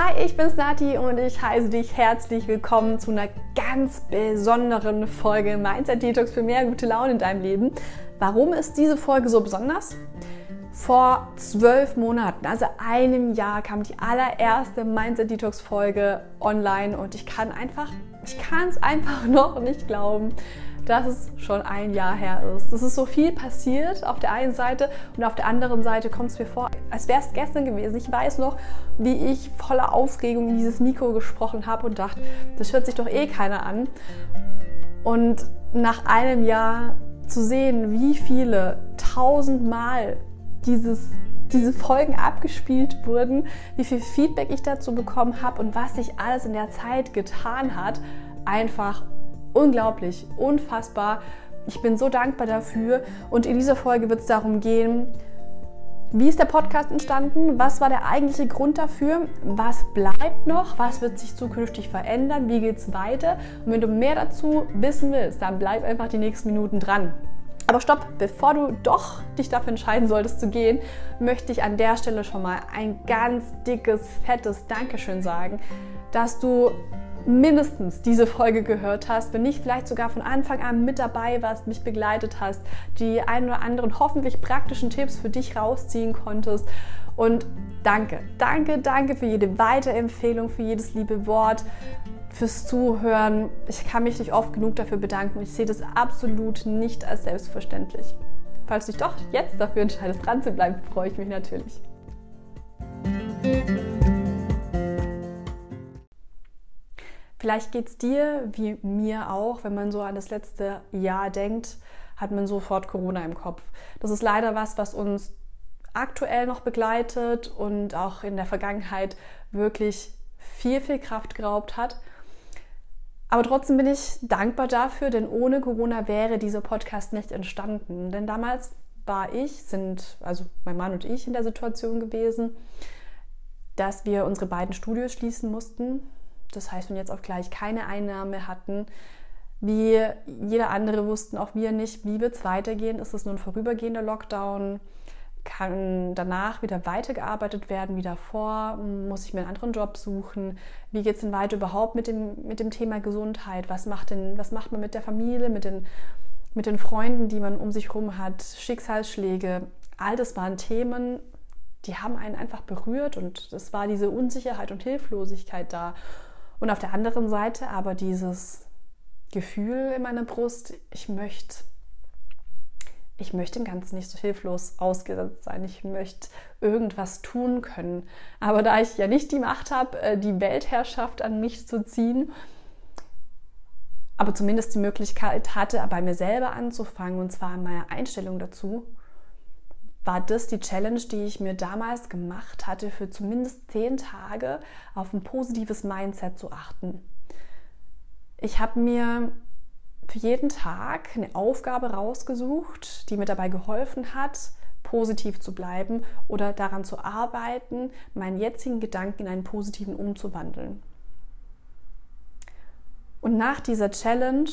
Hi, ich bin's Nati und ich heiße dich herzlich willkommen zu einer ganz besonderen Folge Mindset Detox für mehr gute Laune in deinem Leben. Warum ist diese Folge so besonders? Vor zwölf Monaten, also einem Jahr, kam die allererste Mindset Detox Folge online und ich kann einfach, ich kann es einfach noch nicht glauben dass es schon ein Jahr her ist. Es ist so viel passiert auf der einen Seite und auf der anderen Seite kommt es mir vor, als wäre es gestern gewesen. Ich weiß noch, wie ich voller Aufregung in dieses Mikro gesprochen habe und dachte, das hört sich doch eh keiner an. Und nach einem Jahr zu sehen, wie viele tausendmal dieses diese Folgen abgespielt wurden, wie viel Feedback ich dazu bekommen habe und was sich alles in der Zeit getan hat, einfach unglaublich, unfassbar. Ich bin so dankbar dafür. Und in dieser Folge wird es darum gehen, wie ist der Podcast entstanden? Was war der eigentliche Grund dafür? Was bleibt noch? Was wird sich zukünftig verändern? Wie geht es weiter? Und wenn du mehr dazu wissen willst, dann bleib einfach die nächsten Minuten dran. Aber stopp, bevor du doch dich dafür entscheiden solltest zu gehen, möchte ich an der Stelle schon mal ein ganz dickes, fettes Dankeschön sagen, dass du mindestens diese Folge gehört hast, wenn nicht vielleicht sogar von Anfang an mit dabei warst, mich begleitet hast, die ein oder anderen hoffentlich praktischen Tipps für dich rausziehen konntest. Und danke, danke, danke für jede Weiterempfehlung, für jedes liebe Wort, fürs Zuhören. Ich kann mich nicht oft genug dafür bedanken. Ich sehe das absolut nicht als selbstverständlich. Falls du dich doch jetzt dafür entscheidest, dran zu bleiben, freue ich mich natürlich. Vielleicht geht es dir wie mir auch, wenn man so an das letzte Jahr denkt, hat man sofort Corona im Kopf. Das ist leider was, was uns aktuell noch begleitet und auch in der Vergangenheit wirklich viel, viel Kraft geraubt hat. Aber trotzdem bin ich dankbar dafür, denn ohne Corona wäre dieser Podcast nicht entstanden. Denn damals war ich, sind also mein Mann und ich in der Situation gewesen, dass wir unsere beiden Studios schließen mussten das heißt, wir jetzt auch gleich keine Einnahme hatten. Wie jeder andere wussten auch wir nicht, wie wird es weitergehen. Ist es nur ein vorübergehender Lockdown? Kann danach wieder weitergearbeitet werden wie davor? Muss ich mir einen anderen Job suchen? Wie geht es denn weiter überhaupt mit dem, mit dem Thema Gesundheit? Was macht, denn, was macht man mit der Familie, mit den, mit den Freunden, die man um sich herum hat? Schicksalsschläge? All das waren Themen, die haben einen einfach berührt und es war diese Unsicherheit und Hilflosigkeit da. Und auf der anderen Seite aber dieses Gefühl in meiner Brust, ich möchte, ich möchte im Ganzen nicht so hilflos ausgesetzt sein. Ich möchte irgendwas tun können. Aber da ich ja nicht die Macht habe, äh, die Weltherrschaft an mich zu ziehen, aber zumindest die Möglichkeit hatte, bei mir selber anzufangen, und zwar an meiner Einstellung dazu, war das die Challenge, die ich mir damals gemacht hatte, für zumindest zehn Tage auf ein positives Mindset zu achten. Ich habe mir für jeden Tag eine Aufgabe rausgesucht, die mir dabei geholfen hat, positiv zu bleiben oder daran zu arbeiten, meinen jetzigen Gedanken in einen positiven umzuwandeln. Und nach dieser Challenge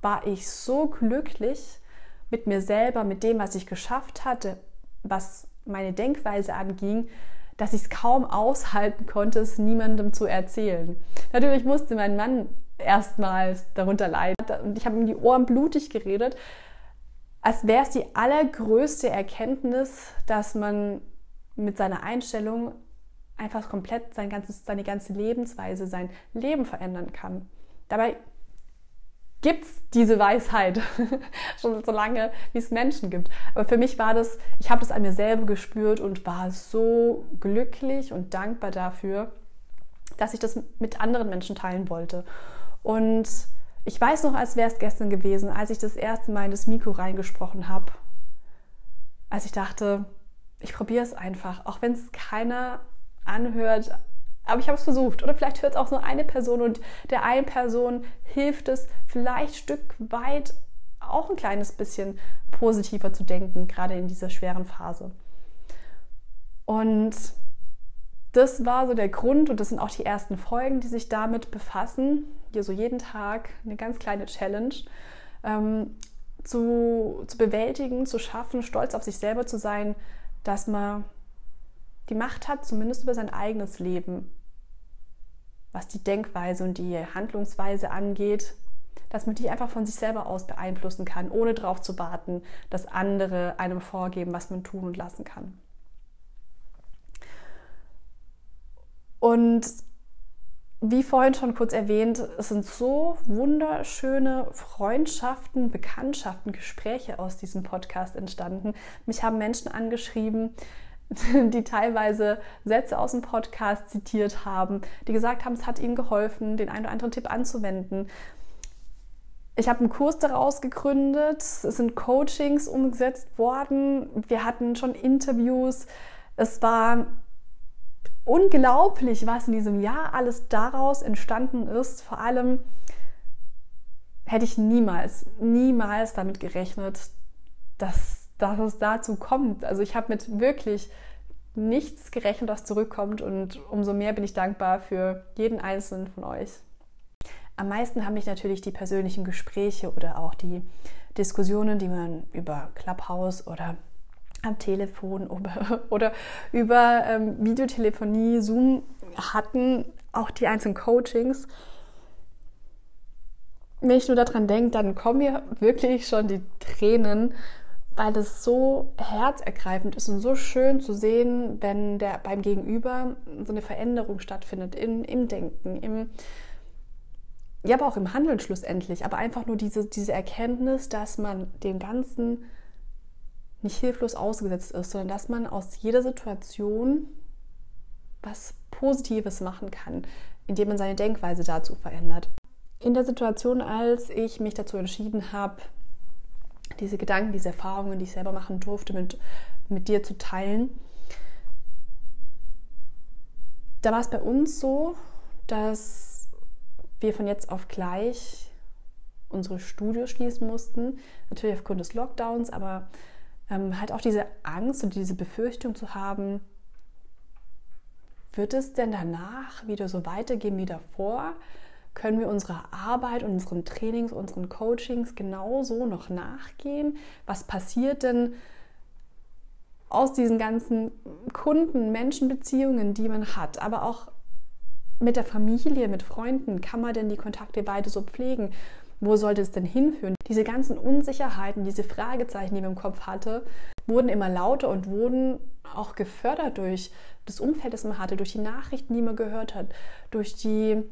war ich so glücklich, mit mir selber, mit dem, was ich geschafft hatte, was meine Denkweise anging, dass ich es kaum aushalten konnte, es niemandem zu erzählen. Natürlich musste mein Mann erstmals darunter leiden und ich habe ihm die Ohren blutig geredet, als wäre es die allergrößte Erkenntnis, dass man mit seiner Einstellung einfach komplett sein ganzes, seine ganze Lebensweise, sein Leben verändern kann. Dabei gibt es diese Weisheit schon so lange, wie es Menschen gibt. Aber für mich war das, ich habe das an mir selber gespürt und war so glücklich und dankbar dafür, dass ich das mit anderen Menschen teilen wollte. Und ich weiß noch, als wäre es gestern gewesen, als ich das erste Mal in das Mikro reingesprochen habe, als ich dachte, ich probiere es einfach, auch wenn es keiner anhört, aber ich habe es versucht. Oder vielleicht hört es auch nur eine Person und der einen Person hilft es vielleicht ein Stück weit auch ein kleines bisschen positiver zu denken, gerade in dieser schweren Phase. Und das war so der Grund und das sind auch die ersten Folgen, die sich damit befassen. Hier so jeden Tag eine ganz kleine Challenge ähm, zu, zu bewältigen, zu schaffen, stolz auf sich selber zu sein, dass man die Macht hat, zumindest über sein eigenes Leben, was die Denkweise und die Handlungsweise angeht, dass man die einfach von sich selber aus beeinflussen kann, ohne darauf zu warten, dass andere einem vorgeben, was man tun und lassen kann. Und wie vorhin schon kurz erwähnt, es sind so wunderschöne Freundschaften, Bekanntschaften, Gespräche aus diesem Podcast entstanden. Mich haben Menschen angeschrieben, die teilweise Sätze aus dem Podcast zitiert haben, die gesagt haben, es hat ihnen geholfen, den einen oder anderen Tipp anzuwenden. Ich habe einen Kurs daraus gegründet, es sind Coachings umgesetzt worden, wir hatten schon Interviews. Es war unglaublich, was in diesem Jahr alles daraus entstanden ist. Vor allem hätte ich niemals, niemals damit gerechnet, dass, dass es dazu kommt. Also ich habe mit wirklich nichts gerechnet, was zurückkommt und umso mehr bin ich dankbar für jeden einzelnen von euch. Am meisten haben mich natürlich die persönlichen Gespräche oder auch die Diskussionen, die man über Clubhouse oder am Telefon oder, oder über ähm, Videotelefonie, Zoom hatten, auch die einzelnen Coachings. Wenn ich nur daran denke, dann kommen mir wirklich schon die Tränen, weil das so herzergreifend ist und so schön zu sehen, wenn der beim Gegenüber so eine Veränderung stattfindet in, im Denken, im, ja, aber auch im Handeln schlussendlich, aber einfach nur diese, diese Erkenntnis, dass man dem Ganzen nicht hilflos ausgesetzt ist, sondern dass man aus jeder Situation was Positives machen kann, indem man seine Denkweise dazu verändert. In der Situation, als ich mich dazu entschieden habe, diese Gedanken, diese Erfahrungen, die ich selber machen durfte, mit, mit dir zu teilen, da war es bei uns so, dass wir von jetzt auf gleich unsere Studios schließen mussten. Natürlich aufgrund des Lockdowns, aber ähm, halt auch diese Angst und diese Befürchtung zu haben, wird es denn danach wieder so weitergehen wie davor? Können wir unserer Arbeit, unseren Trainings, unseren Coachings genauso noch nachgehen? Was passiert denn aus diesen ganzen Kunden, Menschenbeziehungen, die man hat, aber auch mit der Familie, mit Freunden? Kann man denn die Kontakte weiter so pflegen? Wo sollte es denn hinführen? Diese ganzen Unsicherheiten, diese Fragezeichen, die man im Kopf hatte, wurden immer lauter und wurden auch gefördert durch das Umfeld, das man hatte, durch die Nachrichten, die man gehört hat, durch die,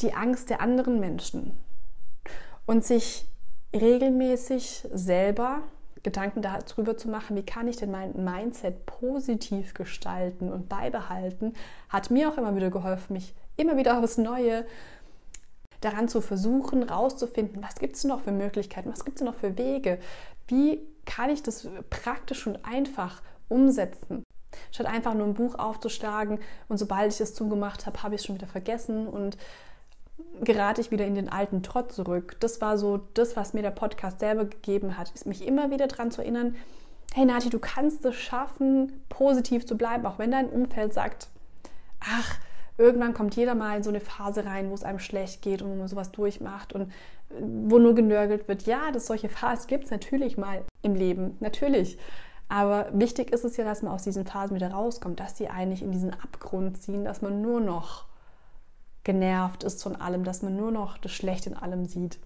die Angst der anderen Menschen. Und sich regelmäßig selber Gedanken darüber zu machen, wie kann ich denn mein Mindset positiv gestalten und beibehalten, hat mir auch immer wieder geholfen, mich immer wieder aufs Neue daran zu versuchen, rauszufinden, was gibt es noch für Möglichkeiten, was gibt es noch für Wege, wie kann ich das praktisch und einfach umsetzen. Statt einfach nur ein Buch aufzuschlagen und sobald ich es zugemacht habe, habe ich es schon wieder vergessen und gerate ich wieder in den alten Trott zurück. Das war so das, was mir der Podcast selber gegeben hat, mich immer wieder daran zu erinnern, hey Nati, du kannst es schaffen, positiv zu bleiben, auch wenn dein Umfeld sagt, ach, irgendwann kommt jeder mal in so eine Phase rein, wo es einem schlecht geht und wo man sowas durchmacht und äh, wo nur genörgelt wird. Ja, dass solche Phasen gibt es natürlich mal im Leben, natürlich. Aber wichtig ist es ja, dass man aus diesen Phasen wieder rauskommt, dass die eigentlich in diesen Abgrund ziehen, dass man nur noch genervt ist von allem, dass man nur noch das Schlechte in allem sieht.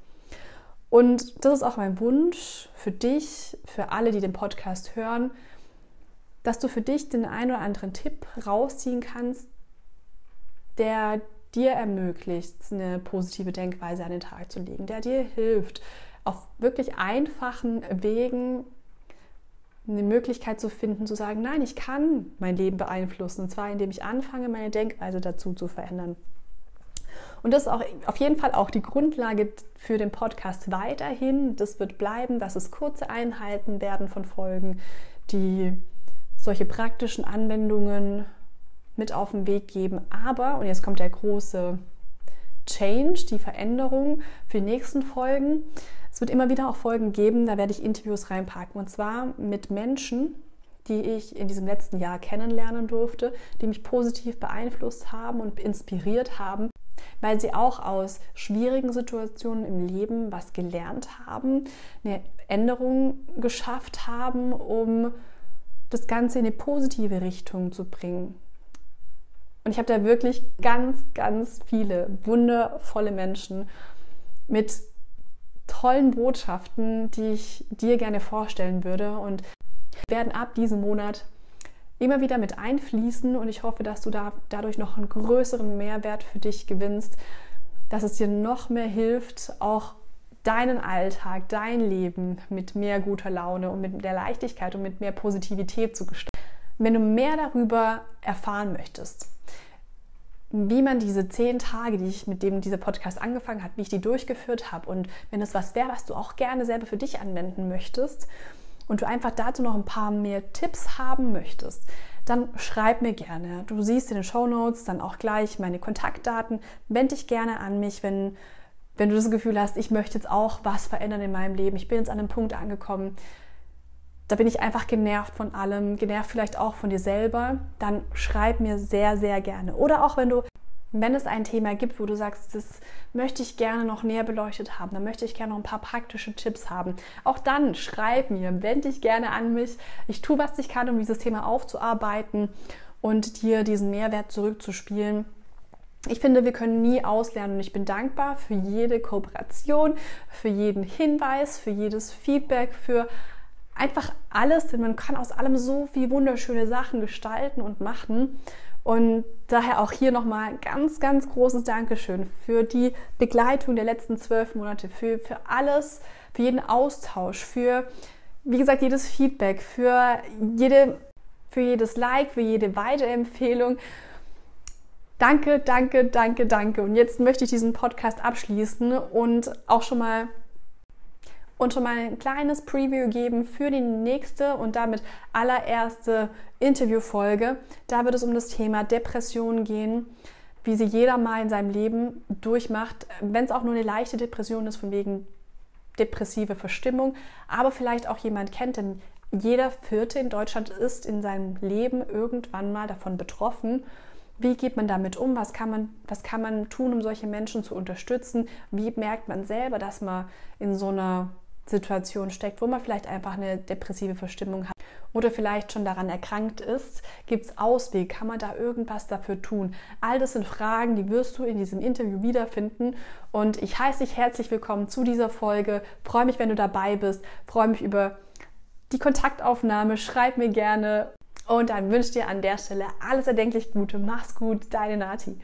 Und das ist auch mein Wunsch für dich, für alle, die den Podcast hören, dass du für dich den einen oder anderen Tipp rausziehen kannst, der dir ermöglicht, eine positive Denkweise an den Tag zu legen, der dir hilft, auf wirklich einfachen Wegen eine Möglichkeit zu finden, zu sagen, nein, ich kann mein Leben beeinflussen, und zwar indem ich anfange, meine Denkweise dazu zu verändern. Und das ist auch auf jeden Fall auch die Grundlage für den Podcast weiterhin. Das wird bleiben, dass es kurze Einheiten werden von Folgen, die solche praktischen Anwendungen mit auf den Weg geben. Aber, und jetzt kommt der große Change, die Veränderung für die nächsten Folgen. Es wird immer wieder auch Folgen geben, da werde ich Interviews reinpacken. Und zwar mit Menschen, die ich in diesem letzten Jahr kennenlernen durfte, die mich positiv beeinflusst haben und inspiriert haben, weil sie auch aus schwierigen Situationen im Leben was gelernt haben, eine Änderung geschafft haben, um das Ganze in eine positive Richtung zu bringen. Und ich habe da wirklich ganz, ganz viele wundervolle Menschen mit tollen Botschaften, die ich dir gerne vorstellen würde und werden ab diesem Monat immer wieder mit einfließen und ich hoffe, dass du da dadurch noch einen größeren Mehrwert für dich gewinnst, dass es dir noch mehr hilft, auch deinen Alltag, dein Leben mit mehr guter Laune und mit der Leichtigkeit und mit mehr Positivität zu gestalten. Wenn du mehr darüber erfahren möchtest, wie man diese zehn Tage, die ich mit dem dieser Podcast angefangen hat, wie ich die durchgeführt habe und wenn es was wäre, was du auch gerne selber für dich anwenden möchtest und du einfach dazu noch ein paar mehr Tipps haben möchtest, dann schreib mir gerne. Du siehst in den Show Notes dann auch gleich meine Kontaktdaten. Wende dich gerne an mich, wenn wenn du das Gefühl hast, ich möchte jetzt auch was verändern in meinem Leben, ich bin jetzt an einem Punkt angekommen, da bin ich einfach genervt von allem, genervt vielleicht auch von dir selber, dann schreib mir sehr, sehr gerne. Oder auch wenn du, wenn es ein Thema gibt, wo du sagst, das möchte ich gerne noch näher beleuchtet haben, dann möchte ich gerne noch ein paar praktische Tipps haben. Auch dann schreib mir, wende dich gerne an mich. Ich tue, was ich kann, um dieses Thema aufzuarbeiten und dir diesen Mehrwert zurückzuspielen ich finde, wir können nie auslernen und ich bin dankbar für jede Kooperation, für jeden Hinweis, für jedes Feedback, für einfach alles, denn man kann aus allem so viel wunderschöne Sachen gestalten und machen. Und daher auch hier nochmal ganz, ganz großes Dankeschön für die Begleitung der letzten zwölf Monate, für, für alles, für jeden Austausch, für, wie gesagt, jedes Feedback, für, jede, für jedes Like, für jede Weiterempfehlung. Danke, danke, danke, danke. Und jetzt möchte ich diesen Podcast abschließen und auch schon mal und schon mal ein kleines Preview geben für die nächste und damit allererste Interviewfolge. Da wird es um das Thema Depression gehen, wie sie jeder mal in seinem Leben durchmacht, wenn es auch nur eine leichte Depression ist, von wegen depressive Verstimmung, aber vielleicht auch jemand kennt, denn jeder Vierte in Deutschland ist in seinem Leben irgendwann mal davon betroffen wie geht man damit um? Was kann man, was kann man tun, um solche Menschen zu unterstützen? Wie merkt man selber, dass man in so einer Situation steckt, wo man vielleicht einfach eine depressive Verstimmung hat oder vielleicht schon daran erkrankt ist? Gibt es Ausweg? Kann man da irgendwas dafür tun? All das sind Fragen, die wirst du in diesem Interview wiederfinden. Und ich heiße dich herzlich willkommen zu dieser Folge. Freue mich, wenn du dabei bist. Freue mich über die Kontaktaufnahme. Schreib mir gerne und dann wünsche dir an der Stelle alles erdenklich Gute. Mach's gut, deine Nati.